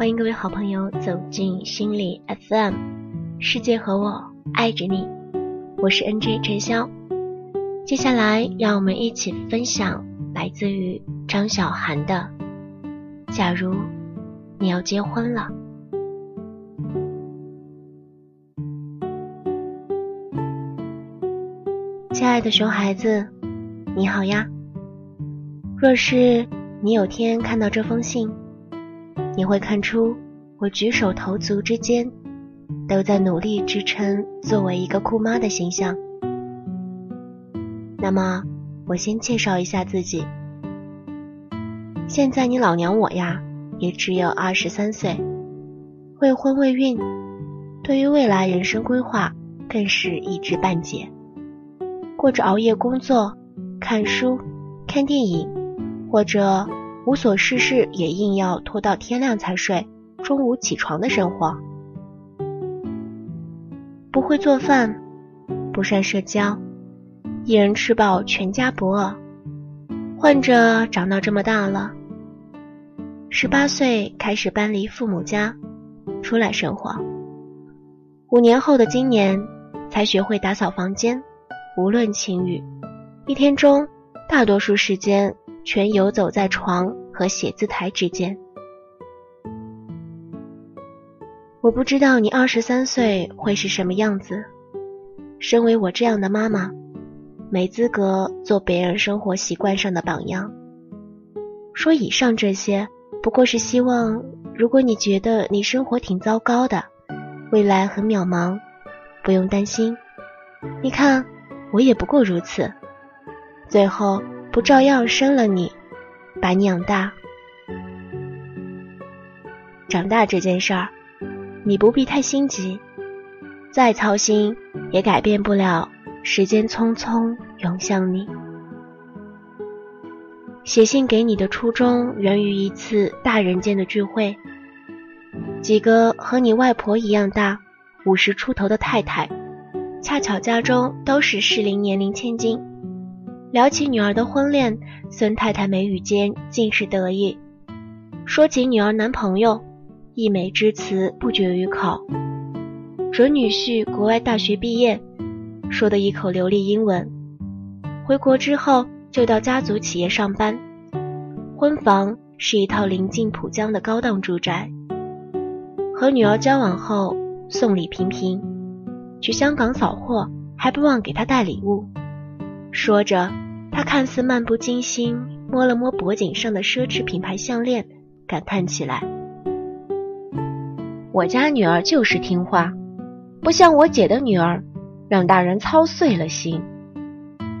欢迎各位好朋友走进心理 FM，世界和我爱着你，我是 NJ 陈潇。接下来，让我们一起分享来自于张小涵的《假如你要结婚了》。亲爱的熊孩子，你好呀。若是你有天看到这封信，你会看出我举手投足之间都在努力支撑作为一个酷妈的形象。那么，我先介绍一下自己。现在你老娘我呀，也只有二十三岁，未婚未孕，对于未来人生规划更是一知半解。过着熬夜工作、看书、看电影，或者无所事事也硬要拖到天亮才睡、中午起床的生活。不会做饭，不善社交，一人吃饱全家不饿。患者长到这么大了，十八岁开始搬离父母家，出来生活。五年后的今年，才学会打扫房间。无论晴雨，一天中大多数时间全游走在床和写字台之间。我不知道你二十三岁会是什么样子。身为我这样的妈妈，没资格做别人生活习惯上的榜样。说以上这些，不过是希望，如果你觉得你生活挺糟糕的，未来很渺茫，不用担心。你看。我也不过如此，最后不照样生了你，把你养大。长大这件事儿，你不必太心急，再操心也改变不了时间匆匆涌向你。写信给你的初衷源于一次大人间的聚会，几个和你外婆一样大、五十出头的太太。恰巧家中都是适龄年龄千金，聊起女儿的婚恋，孙太太眉宇间尽是得意；说起女儿男朋友，溢美之词不绝于口。准女婿国外大学毕业，说的一口流利英文，回国之后就到家族企业上班，婚房是一套临近浦江的高档住宅。和女儿交往后，送礼频频。去香港扫货，还不忘给他带礼物。说着，他看似漫不经心，摸了摸脖颈上的奢侈品牌项链，感叹起来：“我家女儿就是听话，不像我姐的女儿，让大人操碎了心。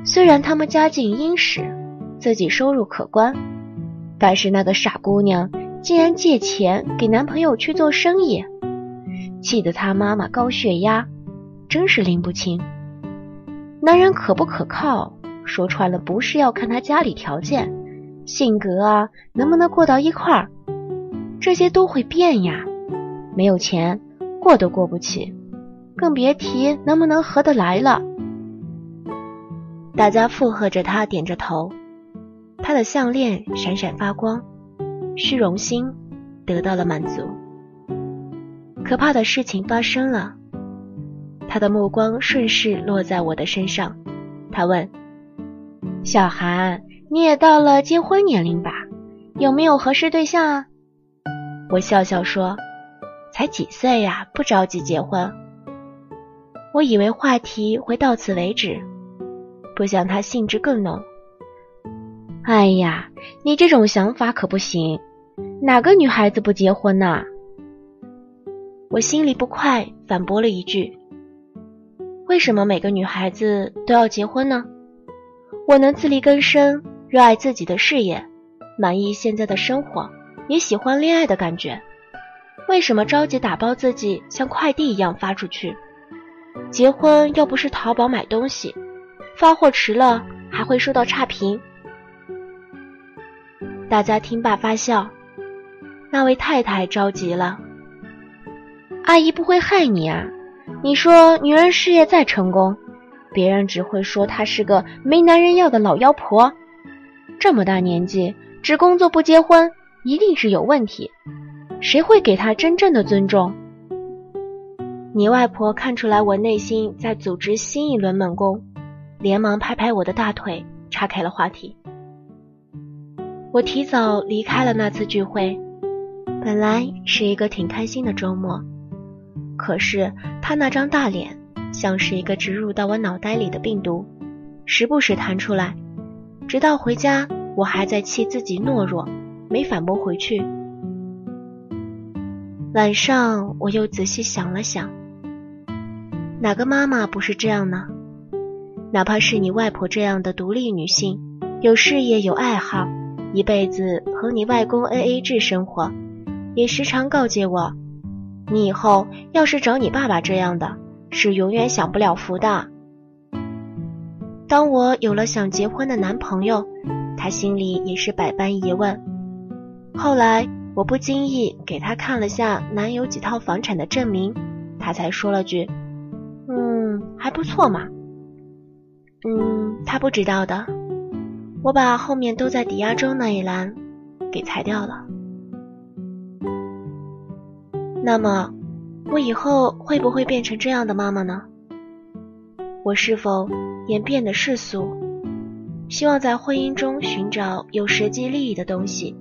虽然他们家境殷实，自己收入可观，但是那个傻姑娘竟然借钱给男朋友去做生意，气得她妈妈高血压。”真是拎不清，男人可不可靠？说穿了，不是要看他家里条件、性格啊，能不能过到一块儿，这些都会变呀。没有钱，过都过不起，更别提能不能合得来了。大家附和着他，点着头。他的项链闪闪发光，虚荣心得到了满足。可怕的事情发生了。他的目光顺势落在我的身上，他问：“小韩，你也到了结婚年龄吧？有没有合适对象啊？”我笑笑说：“才几岁呀，不着急结婚。”我以为话题会到此为止，不想他兴致更浓。哎呀，你这种想法可不行，哪个女孩子不结婚呢？我心里不快，反驳了一句。为什么每个女孩子都要结婚呢？我能自力更生，热爱自己的事业，满意现在的生活，也喜欢恋爱的感觉。为什么着急打包自己像快递一样发出去？结婚又不是淘宝买东西，发货迟了还会收到差评。大家听罢发笑。那位太太着急了：“阿姨不会害你啊？”你说女人事业再成功，别人只会说她是个没男人要的老妖婆。这么大年纪只工作不结婚，一定是有问题。谁会给她真正的尊重？你外婆看出来我内心在组织新一轮猛攻，连忙拍拍我的大腿，岔开了话题。我提早离开了那次聚会，本来是一个挺开心的周末，可是他那张大脸像是一个植入到我脑袋里的病毒，时不时弹出来，直到回家，我还在气自己懦弱，没反驳回去。晚上，我又仔细想了想。哪个妈妈不是这样呢？哪怕是你外婆这样的独立女性，有事业有爱好，一辈子和你外公 A A 制生活，也时常告诫我：你以后要是找你爸爸这样的，是永远享不了福的。当我有了想结婚的男朋友，他心里也是百般疑问。后来我不经意给他看了下男友几套房产的证明，他才说了句。嗯还不错嘛，嗯，他不知道的，我把后面都在抵押中那一栏给裁掉了。那么，我以后会不会变成这样的妈妈呢？我是否也变得世俗，希望在婚姻中寻找有实际利益的东西？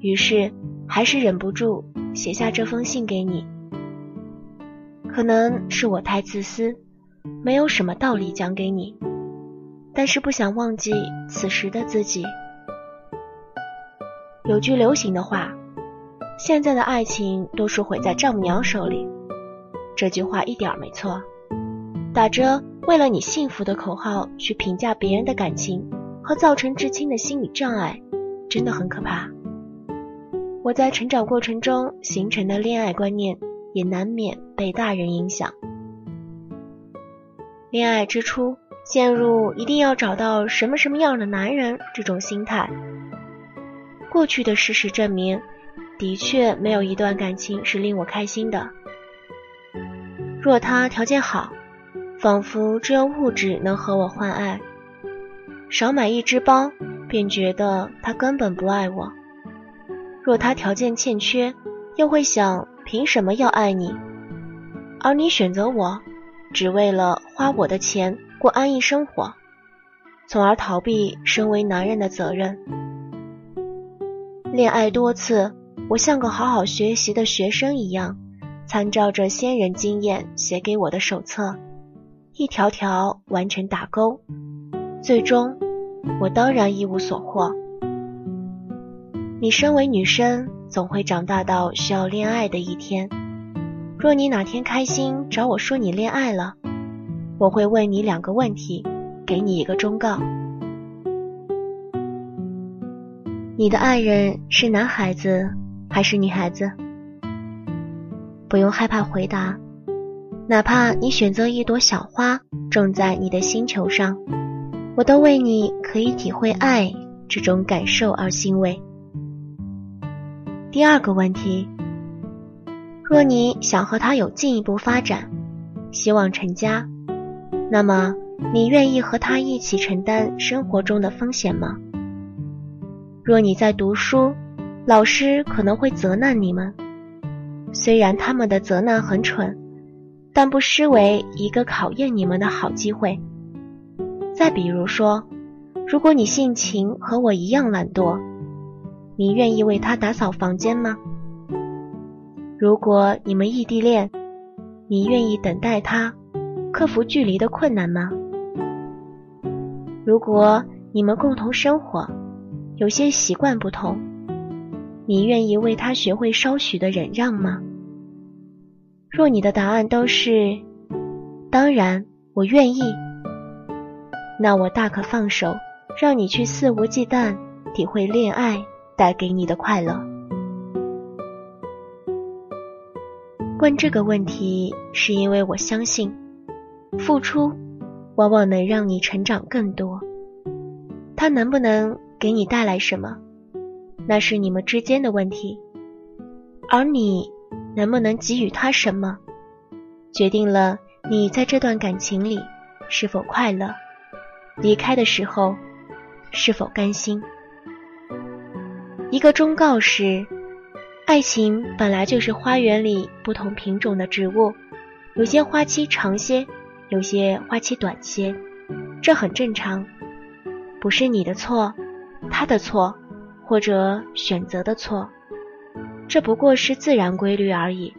于是，还是忍不住写下这封信给你。可能是我太自私，没有什么道理讲给你，但是不想忘记此时的自己。有句流行的话，现在的爱情都是毁在丈母娘手里，这句话一点没错。打着为了你幸福的口号去评价别人的感情和造成至亲的心理障碍，真的很可怕。我在成长过程中形成的恋爱观念。也难免被大人影响。恋爱之初，陷入一定要找到什么什么样的男人这种心态。过去的事实证明，的确没有一段感情是令我开心的。若他条件好，仿佛只有物质能和我换爱；少买一只包，便觉得他根本不爱我。若他条件欠缺，又会想。凭什么要爱你？而你选择我，只为了花我的钱过安逸生活，从而逃避身为男人的责任。恋爱多次，我像个好好学习的学生一样，参照着先人经验写给我的手册，一条条完成打勾。最终，我当然一无所获。你身为女生。总会长大到需要恋爱的一天。若你哪天开心找我说你恋爱了，我会问你两个问题，给你一个忠告：你的爱人是男孩子还是女孩子？不用害怕回答，哪怕你选择一朵小花种在你的星球上，我都为你可以体会爱这种感受而欣慰。第二个问题：若你想和他有进一步发展，希望成家，那么你愿意和他一起承担生活中的风险吗？若你在读书，老师可能会责难你们，虽然他们的责难很蠢，但不失为一个考验你们的好机会。再比如说，如果你性情和我一样懒惰。你愿意为他打扫房间吗？如果你们异地恋，你愿意等待他，克服距离的困难吗？如果你们共同生活，有些习惯不同，你愿意为他学会稍许的忍让吗？若你的答案都是当然，我愿意，那我大可放手，让你去肆无忌惮体会恋爱。带给你的快乐。问这个问题，是因为我相信，付出往往能让你成长更多。他能不能给你带来什么，那是你们之间的问题；而你能不能给予他什么，决定了你在这段感情里是否快乐，离开的时候是否甘心。一个忠告是：爱情本来就是花园里不同品种的植物，有些花期长些，有些花期短些，这很正常，不是你的错，他的错，或者选择的错，这不过是自然规律而已。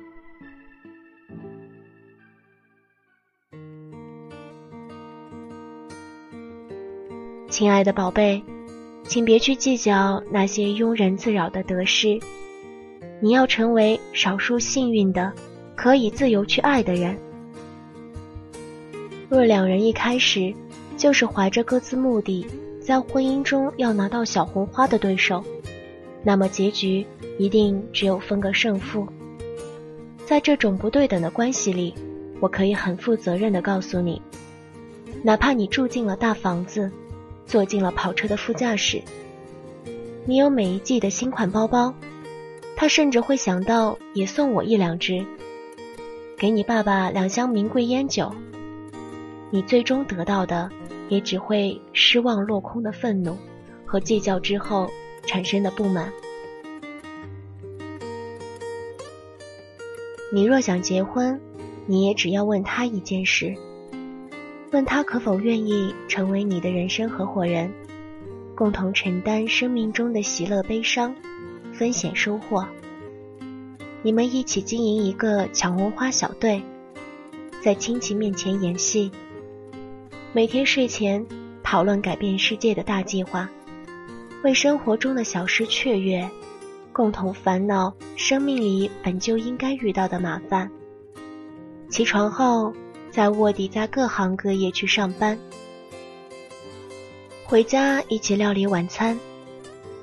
亲爱的宝贝，请别去计较那些庸人自扰的得失。你要成为少数幸运的、可以自由去爱的人。若两人一开始就是怀着各自目的，在婚姻中要拿到小红花的对手，那么结局一定只有分个胜负。在这种不对等的关系里，我可以很负责任的告诉你，哪怕你住进了大房子，坐进了跑车的副驾驶，你有每一季的新款包包。他甚至会想到也送我一两只，给你爸爸两箱名贵烟酒。你最终得到的，也只会失望落空的愤怒和计较之后产生的不满。你若想结婚，你也只要问他一件事：问他可否愿意成为你的人生合伙人，共同承担生命中的喜乐悲伤。分险收获，你们一起经营一个抢红花小队，在亲戚面前演戏，每天睡前讨论改变世界的大计划，为生活中的小事雀跃，共同烦恼生命里本就应该遇到的麻烦。起床后，在卧底在各行各业去上班，回家一起料理晚餐，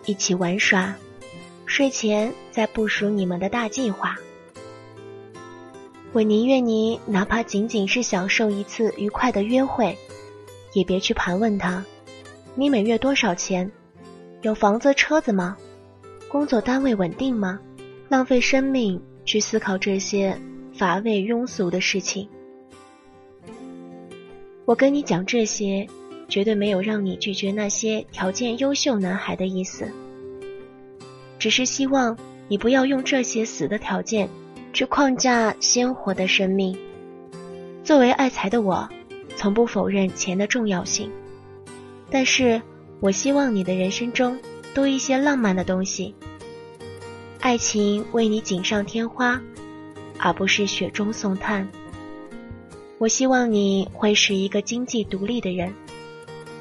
一起玩耍。睡前再部署你们的大计划。我宁愿你哪怕仅仅是享受一次愉快的约会，也别去盘问他，你每月多少钱，有房子车子吗？工作单位稳定吗？浪费生命去思考这些乏味庸俗的事情。我跟你讲这些，绝对没有让你拒绝那些条件优秀男孩的意思。只是希望你不要用这些死的条件去框架鲜活的生命。作为爱财的我，从不否认钱的重要性，但是我希望你的人生中多一些浪漫的东西。爱情为你锦上添花，而不是雪中送炭。我希望你会是一个经济独立的人，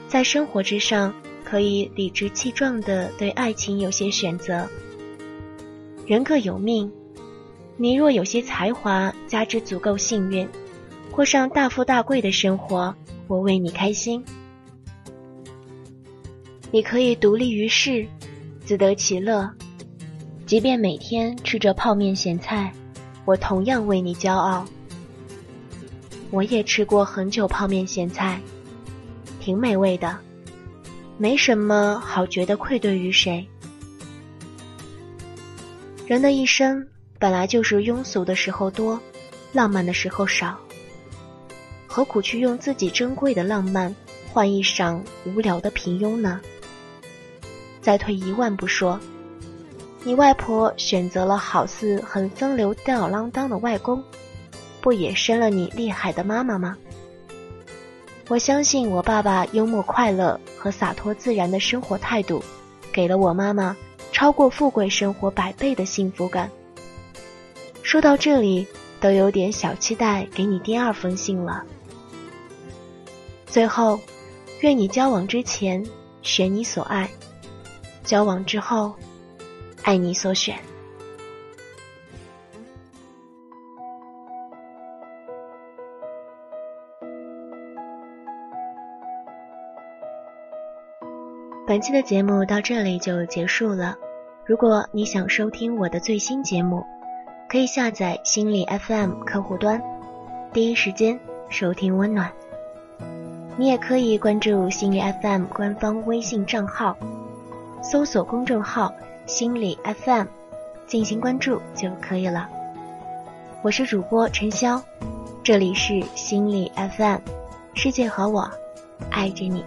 在生活之上。可以理直气壮地对爱情有些选择。人各有命，你若有些才华，加之足够幸运，过上大富大贵的生活，我为你开心。你可以独立于世，自得其乐，即便每天吃着泡面咸菜，我同样为你骄傲。我也吃过很久泡面咸菜，挺美味的。没什么好觉得愧对于谁。人的一生本来就是庸俗的时候多，浪漫的时候少。何苦去用自己珍贵的浪漫换一场无聊的平庸呢？再退一万步说，你外婆选择了好似很风流吊儿郎当的外公，不也生了你厉害的妈妈吗？我相信我爸爸幽默快乐和洒脱自然的生活态度，给了我妈妈超过富贵生活百倍的幸福感。说到这里，都有点小期待给你第二封信了。最后，愿你交往之前选你所爱，交往之后爱你所选。本期的节目到这里就结束了。如果你想收听我的最新节目，可以下载心理 FM 客户端，第一时间收听温暖。你也可以关注心理 FM 官方微信账号，搜索公众号“心理 FM” 进行关注就可以了。我是主播陈潇，这里是心理 FM，世界和我爱着你。